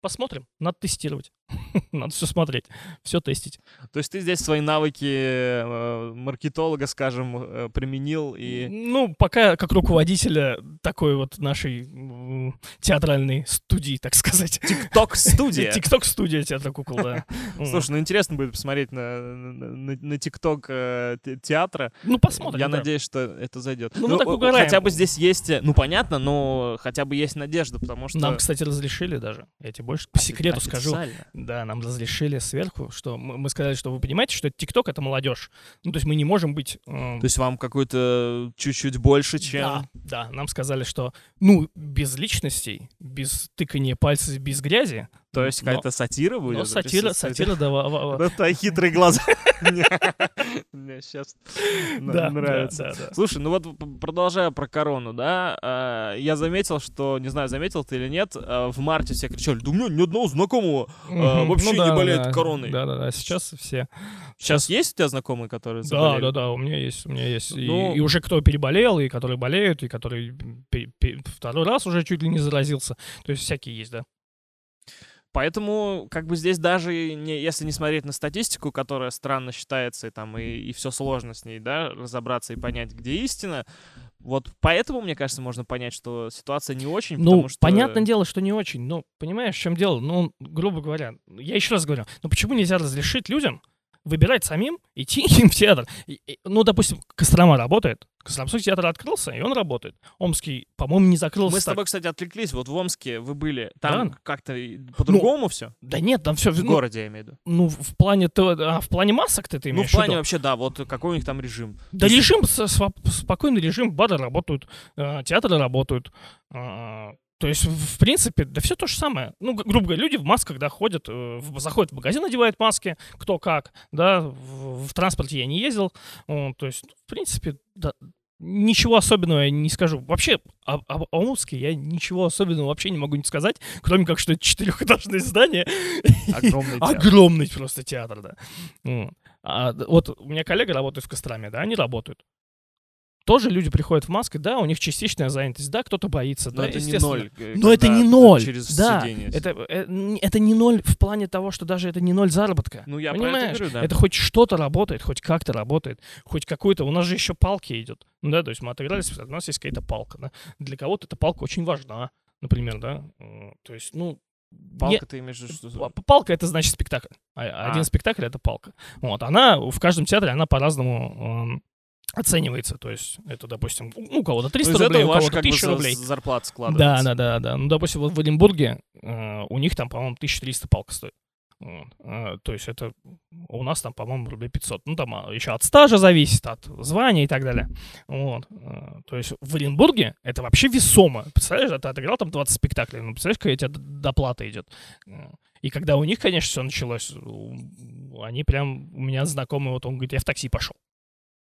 посмотрим, надо тестировать. надо все смотреть, все тестить. То есть ты здесь свои навыки э, маркетолога, скажем, э, применил и... Ну, пока как руководителя такой вот нашей театральной студии, так сказать. Тикток-студия. Тикток-студия театра кукол, да. Слушай, ну интересно будет посмотреть на, на, ТикТок э, те- театра. Ну, посмотрим. Я надеюсь, что это зайдет. Ну, мы так угораем. хотя бы здесь есть, ну понятно, но хотя бы есть надежда, потому что... Нам, кстати, разрешили даже. Я тебе больше по секрету скажу. Да, нам разрешили сверху, что мы, мы сказали, что вы понимаете, что ТикТок это молодежь. Ну, то есть мы не можем быть. э, То есть вам какой-то чуть-чуть больше, чем... Да, да, нам сказали, что ну, без личностей, без тыкания пальцев, без грязи. То есть какая-то сатира будет? Но сатира, сатира, да, Да, твои хитрые глаза. Мне сейчас нравится. Слушай, ну вот продолжая про корону, да, а, я заметил, что, не знаю, заметил ты или нет, а, в марте все кричали, да у меня ни одного знакомого а, Мгм. вообще Ну не болеет короной. Да, да, да. Сейчас все. Сейчас есть у тебя знакомые, которые заболели? да, да, у меня есть, у меня есть. И- Ну- и, уже кто переболел, и которые болеют, и пе- второй раз уже чуть ли не заразился. То есть всякие есть, да. Поэтому, как бы здесь даже, не, если не смотреть на статистику, которая странно считается, и там и, и все сложно с ней, да, разобраться и понять, где истина, вот поэтому, мне кажется, можно понять, что ситуация не очень, Ну, потому что... понятное дело, что не очень. Ну, понимаешь, в чем дело? Ну, грубо говоря, я еще раз говорю, ну почему нельзя разрешить людям выбирать самим, идти им в театр? И- и- ну, допустим, Кострома работает. Костромской театр открылся, и он работает. Омский, по-моему, не закрылся. Мы с так. тобой, кстати, отвлеклись. Вот в Омске вы были. Там Да. как-то и по-другому все? Да нет, там все... В городе, я имею в виду. Ну, в плане... А, в плане масок ты, ты Ну, имеешь в плане виду? вообще, да, вот какой у них там режим. Да есть- режим, с- спокойный режим, бары работают, э, театры работают. То есть, в принципе, да все то же самое. Ну, грубо говоря, люди в масках, да, ходят, э, в- заходят в магазин, надевают маски, кто как, да, в, в транспорте я не ездил. То есть, в принципе, да, ничего особенного я не скажу. Вообще, о, об Омске я ничего особенного вообще не могу не сказать, кроме как, что это четырехэтажное здание. Огромный театр. Огромный просто театр, да. Вот. А, вот у меня коллега работает в Костроме, да, они работают. Тоже люди приходят в маске, да, у них частичная занятость, да, кто-то боится, Но да, это не ноль. э, Но это не ноль, Через да, сиденье. Это, э, это не ноль в плане того, что даже это не ноль заработка. Ну, я про это говорю, да. Это хоть что-то работает, хоть как-то работает, хоть какой-то. У нас же еще палки идет. Да, то есть мы отыгрались, у нас есть какая-то палка. Да? Для кого-то эта палка очень важна, например, да. То есть, ну. Палка ты имеешь в виду, что... Палка это значит спектакль. А- А. Один спектакль это палка. Вот, она в каждом театре она по-разному оценивается. То есть, это, допустим, у кого-то 300 Ну, из рублей, у кого-то как бы 1000 за- рублей. зарплата Да, складывается. да, да, да. Ну, допустим, вот в Оренбурге э, у них там, по-моему, 1300 палка стоит. Вот. Э, То есть это у нас там, по-моему, рублей 500. Ну, там а, еще от стажа зависит, от звания и так далее. Вот. Э, То есть в Оренбурге это вообще весомо. Представляешь, ты отыграл там 20 спектаклей, ну, представляешь, какая у тебя доплата идет. И когда у них, конечно, все началось, они прям, у меня знакомый, вот он говорит, я в такси пошел.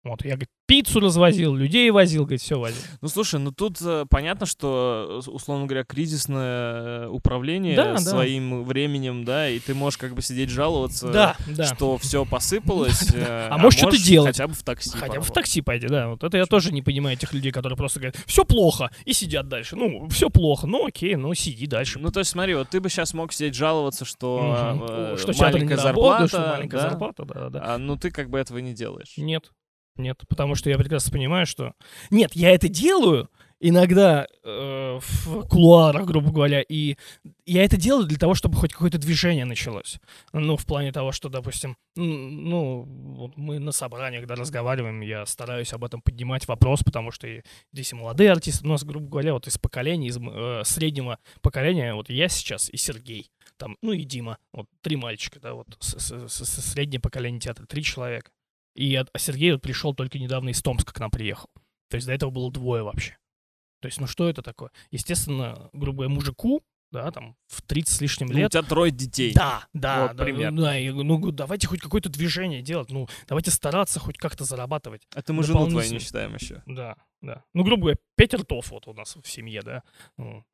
Вот, я, говорит, пиццу развозил, людей возил, говорит, все возил. Ну слушай, ну тут э, понятно, что, э, условно говоря, кризисное э, управление Да, да. своим временем, да, и ты можешь как бы сидеть жаловаться, Да, да. что все посыпалось. э, А можешь что-то делать. Хотя бы в такси. Хотя бы в такси пойди, да. Вот это я тоже не понимаю этих людей, которые просто говорят, все плохо, и сидят дальше. Ну, все плохо, ну окей, ну сиди дальше. Ну, то есть, смотри, вот ты бы сейчас мог сидеть жаловаться, что, э, маленькая зарплата, что маленькая да, зарплата, да, да. а, ну ты как бы этого не делаешь. Нет, нет, потому что я прекрасно понимаю, что... Нет, я это делаю иногда э, в кулуарах, грубо говоря, и я это делаю для того, чтобы хоть какое-то движение началось. Ну, в плане того, что, допустим, ну, вот мы на собраниях, да, разговариваем, я стараюсь об этом поднимать вопрос, потому что здесь и молодые артисты, у нас, грубо говоря, вот из поколения, из э, среднего поколения, вот я сейчас и Сергей, там, ну и Дима, вот три мальчика, да, вот с- с- с- среднее поколение театра, три человека. И а Сергей вот пришел только недавно из Томска к нам приехал. То есть до этого было двое вообще. То есть, ну что это такое? Естественно, грубо говоря, мужику, да, там, в 30 с лишним Ну, у лет. тебя трое детей. Да, да, Вот да, пример. ну, да, и, ну, давайте хоть какое-то движение делать, ну, давайте стараться хоть как-то зарабатывать. Это мы жену твою не считаем еще. Да, да. Ну, грубо говоря, пять ртов вот у нас в семье, да. Ну,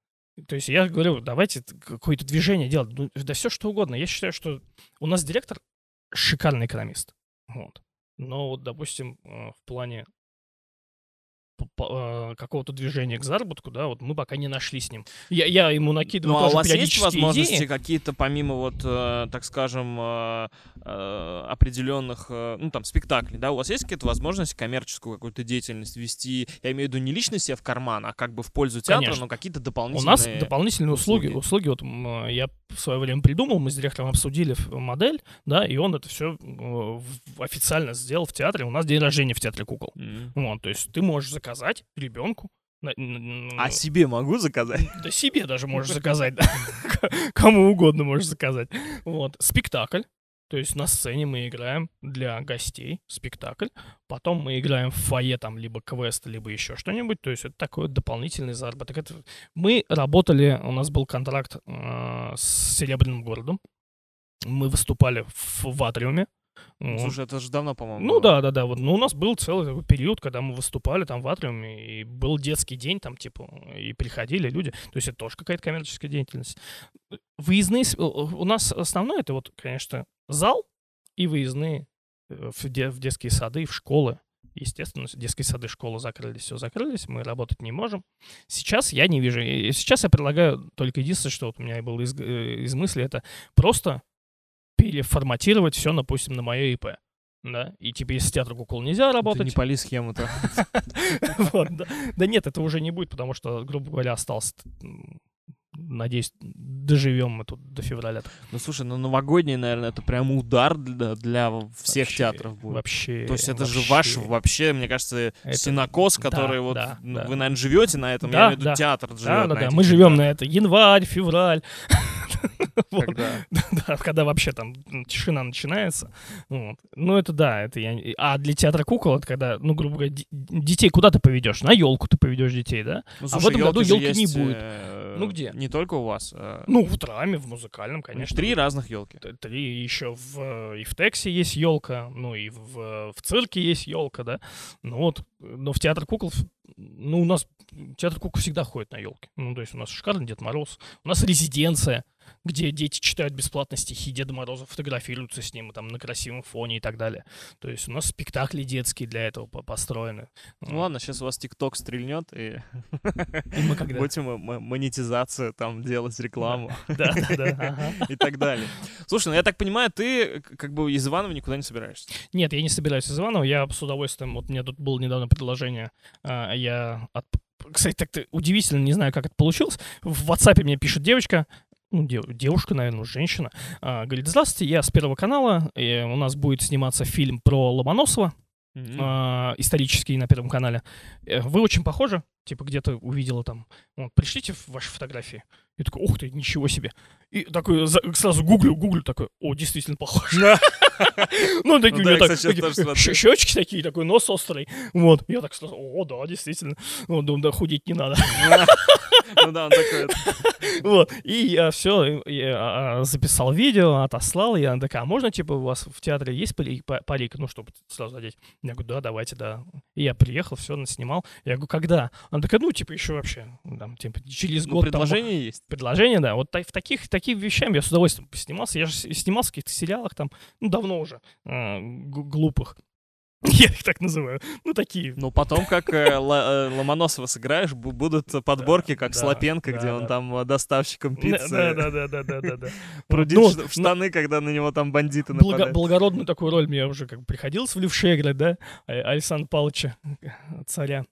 То есть я говорю, давайте какое-то движение делать, ну, да все что угодно. Я считаю, что у нас директор шикарный экономист, вот. Но вот, допустим, э, в плане э, какого-то движения к заработку, да, вот мы пока не нашли с ним. Я, я ему накидываю Ну, а у вас есть возможности идеи. какие-то, помимо вот, э, так скажем, э, э, определенных, э, ну, там, спектаклей, да, у вас есть какие-то возможности коммерческую какую-то деятельность вести? Я имею в виду не лично себе в карман, а как бы в пользу театра, Конечно. но какие-то У дополнительные... нас дополнительные услуги. услуги. Услуги, вот я в свое время придумал, мы с директором обсудили модель, да, и он это все официально сделал в театре. У нас день рождения в театре кукол. М. Вот, то есть ты можешь заказать ребенку. А себе могу заказать? Да себе даже можешь заказать, да. Кому угодно можешь заказать. Вот. Спектакль. То есть на сцене мы играем для гостей спектакль. Потом мы играем в фойе, там, либо квест, либо еще что-нибудь. То есть это такой дополнительный заработок. Это... Мы работали, у нас был контракт э, с Серебряным городом. Мы выступали в, в Атриуме. Вот. Слушай, это же давно, по-моему. Ну было. да, да, да. Вот, ну, у нас был целый период, когда мы выступали там в Атриуме, и был детский день, там, типа, и приходили люди. То есть это тоже какая-то коммерческая деятельность. Выездные... с- У нас основное это вот, конечно, зал и выездные э, в, де- в детские сады, в школы. Естественно, детские сады, школы закрылись, все закрылись, мы работать не можем. Сейчас я не вижу. Сейчас я предлагаю только единственное, что вот у меня было из, э, из мысли, это просто переформатировать все, допустим, на мое ИП. Да, и теперь с театра кукол нельзя Ты работать. не пали схему-то. Да. Нет, это уже не будет, потому что, грубо говоря, осталось, м, надеюсь, доживем мы тут до февраля. Ну, слушай, ну новогодний, наверное, это прям удар для, для всех Вообще, театров будет. Вообще. То есть это же вообще. ваш вообще, мне кажется, Это- синокос, который да, вот да, ну, да. вы, наверное, живете на этом. Да, я имею в виду да. театр живет Да, да, да. Мы живем на это январь, февраль. Вот. Когда? Да, когда вообще там тишина начинается. Вот. Ну, это да, это я... А для театра кукол, это когда, ну, грубо говоря, детей куда ты поведешь? На елку ты поведешь детей, да? Ну, А в этом году же ёлки не будет. э, Ну, где? Не только у вас. э, Ну, в драме, в музыкальном, у них конечно. Три разных елки. Три еще в, э, и в Тексе есть елка, ну и в, э, в цирке есть елка, да. Ну вот, но в театр кукол, ну у нас театр кукол всегда ходит на елке. Ну то есть у нас шикарный Дед Мороз, у нас резиденция, где дети читают бесплатно стихи Деда Мороза, фотографируются с ним там на красивом фоне и так далее. То есть у нас спектакли детские для этого по- построены. Ну ладно, сейчас у вас ТикТок стрельнет, и И мы когда... будете мы м- монетизацию там делать рекламу Да, да, да. и так далее. Слушай, ну я так понимаю, ты к- как бы из Иванова никуда не собираешься. Нет, я не собираюсь из Иванова. Я с удовольствием... Вот у меня тут было недавно предложение. а, Я... от- Кстати, так-то удивительно, не знаю, как это получилось. В WhatsApp мне пишет девочка, ну, дев- девушка, наверное, женщина, а, говорит, здравствуйте, я с Первого канала, и у нас будет сниматься фильм про Ломоносова, а, исторический на Первом канале. Э, Вы очень похожи, типа где-то увидела там, вот, пришлите ваши фотографии. И такой, ух ты, ничего себе. И такой сразу гуглю, гуглю, такой, о, действительно похож. Ну, такие Ну у да, него я, так, щечки такие, такой нос острый. Вот, я так сразу, о, да, действительно. Ну, думаю, да, худеть не надо. Ну да, он такой. Вот, и я все, записал видео, отослал, и она такая, а можно, типа, у вас в театре есть парик, па- парик, ну, чтобы сразу одеть? Я говорю, да, давайте, да. И я приехал, все, наснимал. Я говорю, когда? Она такая, ну, типа, еще вообще, там, типа, через Ну, год. предложение есть. предложение, да. Вот в таких, таких вещами я с удовольствием снимался. Я же снимался в каких-то сериалах там, ну, давно уже, а, глупых. Я их так называю. Ну, такие. Ну, потом, как э, э, Ломоносова сыграешь, бу- будут подборки, как да, Лапенко, да, где он там э, доставщиком пиццы да, да, да, да, да, да, да. прудит Ну, в штаны, когда на него там бандиты Благо- нападают. благородную такую роль мне уже как бы приходилось в левше играть, да? А- Александра Павловича, царя.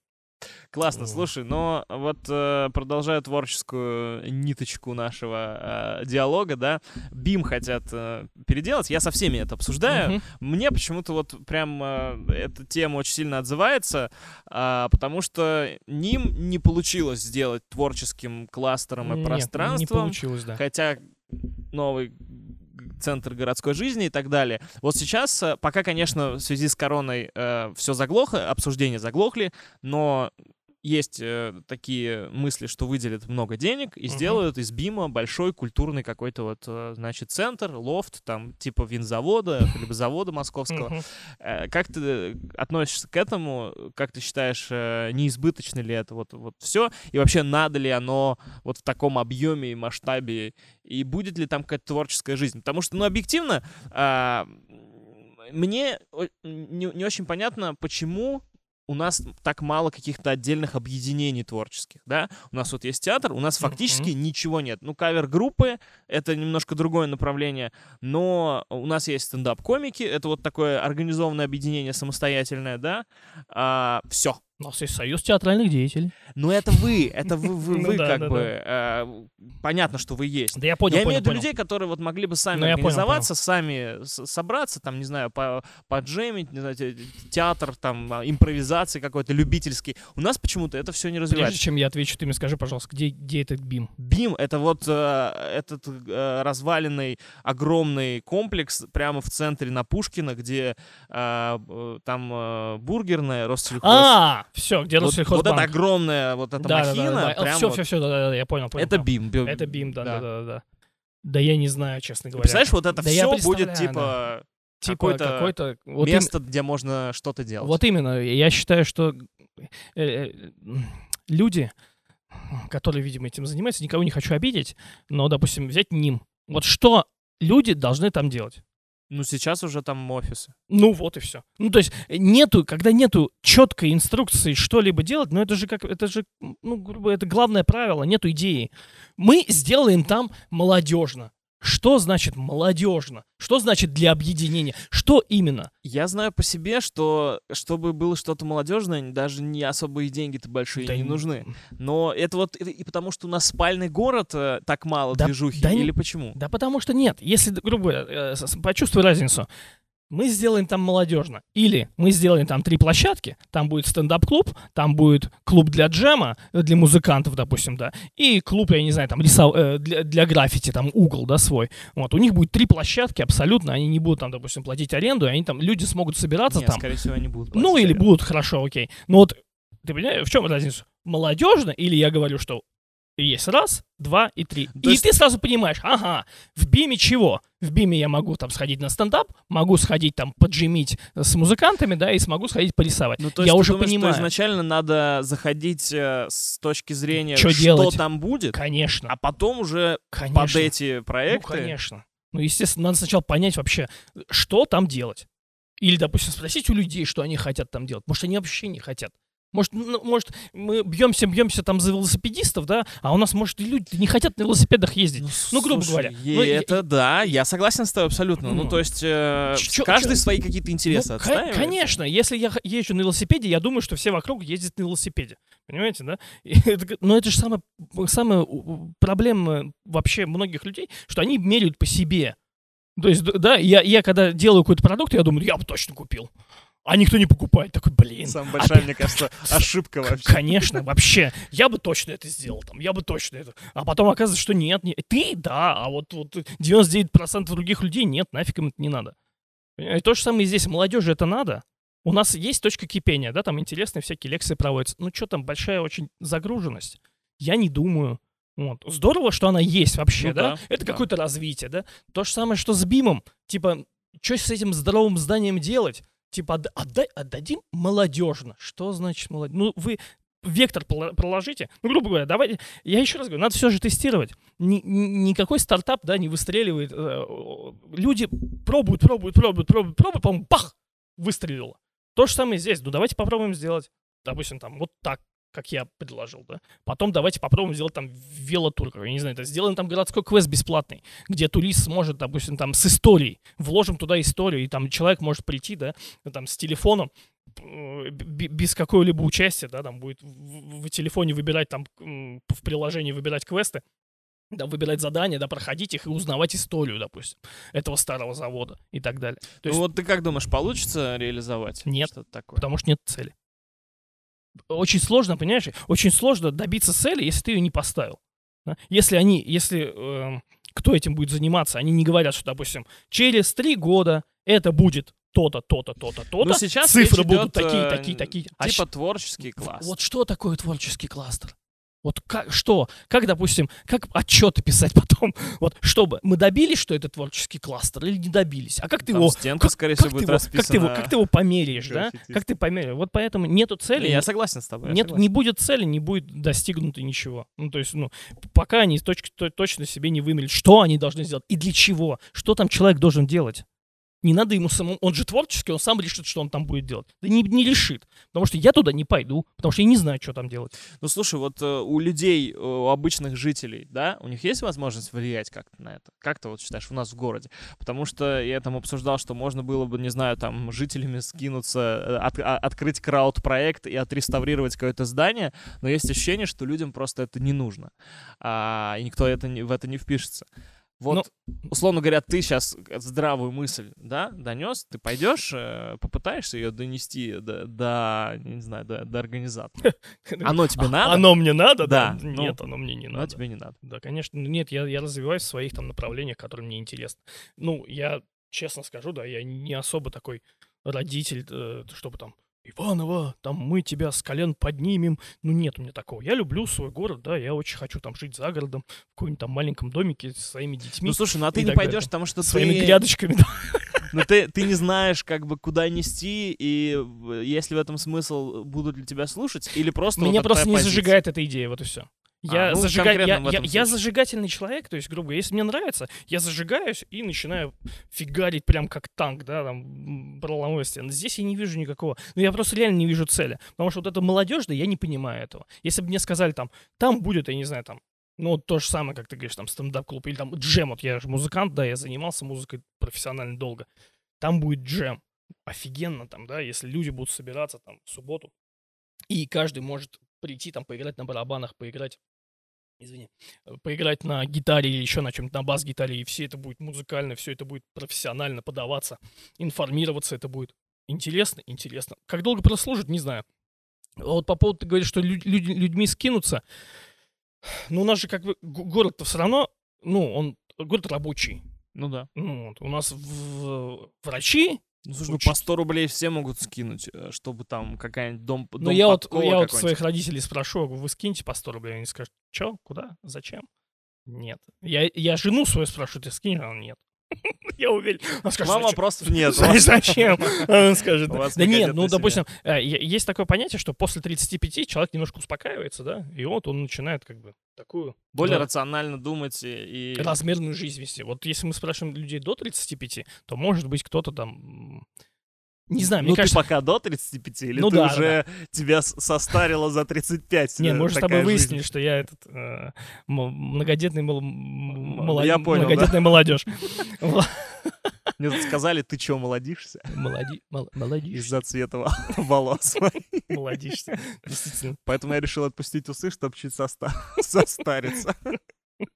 Классно, слушай, но вот э, продолжая творческую ниточку нашего э, диалога, да, БИМ хотят э, переделать, я со всеми это обсуждаю, Мгм. Мне почему-то вот прям э, эта тема очень сильно отзывается, а, потому что ним не получилось сделать творческим кластером и Нет, Не пространством, получилось, да. хотя новый центр городской жизни и так далее. Вот сейчас, э, пока, конечно, в связи с короной все заглохло, обсуждения заглохли, но есть э, такие мысли, что выделят много денег и Мгм. сделают из БИМа большой культурный какой-то вот, э, значит, центр, лофт, там, типа винзавода, либо завода московского. Мгм. Э, Как ты относишься к этому? Как ты считаешь, э, неизбыточно ли это вот, вот все? И вообще, надо ли оно вот в таком объеме и масштабе? И будет ли там какая-то творческая жизнь? Потому что, ну, объективно, а, мне не, не очень понятно, почему у нас так мало каких-то отдельных объединений творческих, да? У нас вот есть театр, у нас фактически Мгм. ничего нет. Ну, кавер-группы — это немножко другое направление, но у нас есть стендап-комики, это вот такое организованное объединение самостоятельное, да? все. У нас есть союз театральных деятелей. Но это вы, это вы, вы, Ну вы как бы... э, понятно, что вы есть. Да я понял, я имею в виду людей, которые вот могли бы сами Ну, понял, организоваться, сами собраться, там, не знаю, по поджемить, не знаю, те- театр, там, а, импровизации какой-то любительский. У нас почему-то это все не Прежде развивается. чем я отвечу, ты мне скажи, пожалуйста, где, где этот БИМ? БИМ — это вот э, этот э, разваленный огромный комплекс прямо в центре на Пушкина, где там бургерная, Россельхоз. А, все, где вот, вот Россельхозбанк. эта огромная вот эта да, да, махина, да, да. прям все, вот- все, все, да, да, да, я понял, понял. это. БИМ. Би- Это БИМ, да, да. да, да, да. Да я не знаю, честно говоря. Представляешь, вот это Да все будет типа типа какое-то какой-то вот им- место, где можно что-то делать. Вот именно. Я считаю, что э, э, люди, которые, видимо, этим занимаются, никого не хочу обидеть, но, допустим, взять ним. Вот что люди должны там делать? Ну, сейчас уже там офисы. Ну вот и все. Ну то есть э, нету, когда нету четкой инструкции что-либо делать, ну это же как, это же, ну грубо, это главное правило, нету идеи. Мы сделаем там молодежно. Что значит молодежно? Что значит для объединения? Что именно? Я знаю по себе, что чтобы было что-то молодежное, даже не особо и деньги-то большие Да не н- нужны. Но это вот и, и потому, что у нас спальный город э, так мало Да- движухи, да не- или почему? Да потому что нет. Если, грубо говоря, э, почувствуй разницу. Мы сделаем там молодежно. Или мы сделаем там три площадки. Там будет стендап-клуб, там будет клуб для джема, э, для музыкантов, допустим, да. И клуб, я не знаю, там рисов... э, для, для граффити, там угол, да, свой. Вот, у них будет три площадки абсолютно. Они не будут там, допустим, платить аренду, они там, люди смогут собираться Не, там. скорее всего, они будут. Ну, или аренду. будут, хорошо, окей. Но вот, ты понимаешь, в чем разница? Молодежно или я говорю, что есть раз, два и три. То и есть- ты сразу понимаешь, ага, в БИМе чего? В БИМе я могу там сходить на стендап, могу сходить там поджимить с музыкантами, да, и смогу сходить порисовать. Ну, то я есть ты уже думаешь, понимаю. что изначально надо заходить э, с точки зрения, Чё что делать? там будет, Конечно, а потом уже конечно. под эти Ну, проекты... конечно. Ну, естественно, надо сначала понять вообще, что там делать. Или, допустим, спросить у людей, что они хотят там делать. Может, они вообще не хотят. Может, ну, может мы бьемся, бьемся там за велосипедистов, да, а у нас, может, и люди не хотят на велосипедах ездить. Ну, грубо слушай, говоря. Ну, это да, я согласен с тобой абсолютно. Ну, Ну, то есть э, чё- каждый чё- свои какие-то интересы Ну, отстаивает. конечно, если я езжу на велосипеде, я думаю, что все вокруг ездят на велосипеде. Понимаете, да? Но это же самая, самая проблема вообще многих людей, что они меряют по себе. То есть, да, я, я когда делаю какой-то продукт, я думаю, я бы точно купил. А никто не покупает. Такой, блин. Самая большая, ты- мне кажется, ошибка вообще. Конечно, вообще. Я бы точно это сделал. Там, я бы точно это. А потом оказывается, что нет. не- Ты, да, а вот, вот 99% других людей нет, нафиг им это не надо. И то же самое и здесь. Молодежи это надо. У нас есть точка кипения, да, там интересные всякие лекции проводятся. Ну что там, большая очень загруженность. Я не думаю. Вот. Здорово, что она есть вообще, Ну да? да, Это да. какое-то развитие, да? То же самое, что с БИМом. Типа, что с этим здоровым зданием делать? Типа, отда- отдай, отдадим молодежно. Что значит молодежь? Ну, вы вектор проложите. Ну, грубо говоря, давайте... Я еще раз говорю, надо все же тестировать. Ни- никакой стартап, да, не выстреливает. Э, Люди пробуют, пробуют, пробуют, пробуют, пробуют, по-моему, бах, выстрелило. То же самое здесь. Ну, давайте попробуем сделать, допустим, там, вот так, как я предложил, да. Потом давайте попробуем сделать там велотур, я не знаю, это сделаем там городской квест бесплатный, где турист сможет, допустим, там с историей, вложим туда историю, и там человек может прийти, да, там с телефоном, э, без какого-либо участия, да, там будет в, в- телефоне выбирать там в приложении выбирать квесты, да, выбирать задания, да, проходить их и узнавать историю, допустим, этого старого завода и так далее. То Ну есть, вот ты как думаешь, получится реализовать? Нет. Что-то такое? потому что нет цели. Очень сложно, понимаешь? Очень сложно добиться цели, если ты ее не поставил. да. Если они, если эм, кто этим будет заниматься, они не говорят, что, допустим, через три года это будет то-то, то-то, то-то, то-то. Ну, сейчас цифры речь будут такие, э, такие, такие. А Типа щ- творческий класс. Вот что такое творческий кластер? Вот как, что? Как, допустим, как отчеты писать потом? Вот, чтобы мы добились, что это творческий кластер, или не добились? А как ты Там его стенка, как, скорее как всего, ты будет его, как ты его, как ты его померяешь, да? Как ты померяешь? Вот поэтому нету цели, Не, я согласен с тобой. нет, не будет цели, не будет достигнуто ничего. Ну, то есть, ну, пока они точ- то- точно себе не вымерили, что они должны сделать и для чего, что там человек должен делать. Не надо ему самому... Он же творческий, он сам решит, что он там будет делать. Да не, не решит. Потому что я туда не пойду, потому что я не знаю, что там делать. Ну, слушай, вот э, у людей, у обычных жителей, да, у них есть возможность влиять как-то на это? Как ты вот считаешь, у нас в городе? Потому что я там обсуждал, что можно было бы, не знаю, там, жителями скинуться, э, от, а, открыть крауд-проект и отреставрировать какое-то здание, но есть ощущение, что людям просто это не нужно. А, и никто это не, в это не впишется. Вот, ну, условно говоря, ты сейчас здравую мысль, да, донес, ты пойдешь, э, попытаешься ее донести до, до не знаю, до, до организатора. Оно тебе надо? Оно мне надо? Да. да? Нет, оно мне не надо. Оно тебе не надо. Да, конечно. Нет, я, я развиваюсь в своих там направлениях, которые мне интересны. Ну, я честно скажу, да, я не особо такой родитель, э, чтобы там Иванова, там мы тебя с колен поднимем. Ну, нет у меня такого. Я люблю свой город, да, я очень хочу там жить за городом, в каком-нибудь там маленьком домике со своими детьми. Ну, слушай, ну а ты не пойдешь, потому что своими ты... грядочками, да. Но ты, ты не знаешь, как бы, куда нести, и есть ли в этом смысл, будут ли тебя слушать, или просто Меня вот просто не позиция? зажигает эта идея, вот и все. Я, А, ну, зажига... я, я, я зажигательный человек, то есть, грубо говоря, если мне нравится, я зажигаюсь и начинаю фигарить прям как танк, да, там, проломой стены. Здесь я не вижу никакого, ну, я просто реально не вижу цели, потому что вот эта молодежь, да, я не понимаю этого. Если бы мне сказали, там, там будет, я не знаю, там, ну, то же самое, как ты говоришь, там, стендап-клуб или там джем, вот я же музыкант, да, я занимался музыкой профессионально долго, там будет джем, офигенно там, да, если люди будут собираться там в субботу, и каждый может прийти там поиграть на барабанах, поиграть извини, э, поиграть на гитаре или еще на чем-то, на бас-гитаре, и все это будет музыкально, все это будет профессионально подаваться, информироваться это будет. Интересно? Интересно. Как долго прослужит, не знаю. Вот по поводу, ты говоришь, что лю- люди- людьми скинутся. Ну, у нас же как бы город-то все равно, ну, он город рабочий. Ну да. Ну, вот, у нас в- врачи, Ну, слушай, ну по 100 рублей все могут скинуть, э, чтобы там какая-нибудь дом, ну, дом я вот, я вот своих родителей спрошу, вы скиньте по 100 рублей, они скажут, что, куда, зачем? Нет. Я, я жену свою спрашиваю, ты скинь? Она нет. Я уверен. Она К скажет, вам вопросов нет. Зачем? Он скажет. Да нет, ну, допустим, э, есть такое понятие, что после 35 человек немножко успокаивается, да, и вот он начинает как бы такую Более рационально думать и- размерную жизнь вести. Вот если мы спрашиваем людей до 35, то может быть кто-то там... Не знаю, мне ну, кажется... ты пока до 35, или Ну ты да, да, уже тебя с- состарило за 35? Не, э, мы уже с тобой выяснили, что я этот э, многодетный мол- м- моло- я понял, да. многодетная молодежь. Вот. Мне тут сказали, ты чё, молодишься? Молоди- мол- Молодишь. Из-за цвета во- волос. Молодишься. Действительно. Поэтому я решил отпустить усы, чтобы чуть соста- состариться.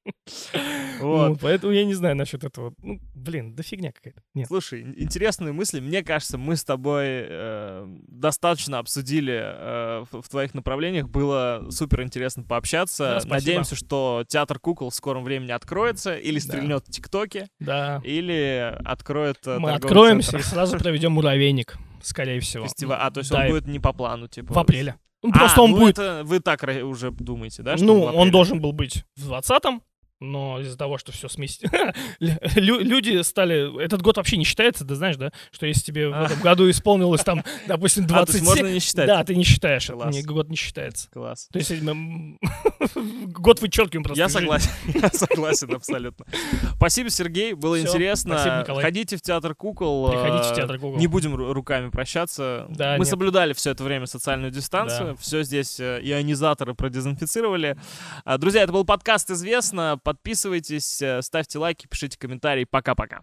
Вот. Ну, поэтому я не знаю насчет этого. Ну, блин, да фигня какая-то. Нет. Слушай, ин- интересные мысли. Мне кажется, мы с тобой э, достаточно обсудили э, в, в твоих направлениях. Было супер интересно пообщаться. Да. Надеемся, что театр кукол в скором времени откроется или Да. стрельнет в ТикТоке, Да. или откроет э, Мы откроемся центр. и сразу проведем муравейник, скорее всего. Фестиваль. А, то есть Да, он будет не по плану, типа. в апреле. Ну, А, просто он ну будет... это вы так уже думаете, да? Ну, он должен был быть в 20-м, но из-за того, что все смести... Лю- Люди стали... Этот год вообще не считается, ты знаешь, да? Что если тебе в А. этом году исполнилось там, допустим, А, то есть 27... можно не считать? Да, ты не считаешь. Класс. не- Год не считается. Класс. То есть м, год вычеркиваем просто. Я согласен, я согласен абсолютно. Спасибо, Сергей, было интересно. спасибо, Николай. Ходите в театр кукол. Приходите в э, театр Google. Не будем ру- руками прощаться. Да, Мы соблюдали все это время социальную дистанцию. Все здесь э, ионизаторы продезинфицировали. А, Друзья, это был подкаст «Известно». Подписывайтесь, э, ставьте лайки, пишите комментарии. Пока-пока.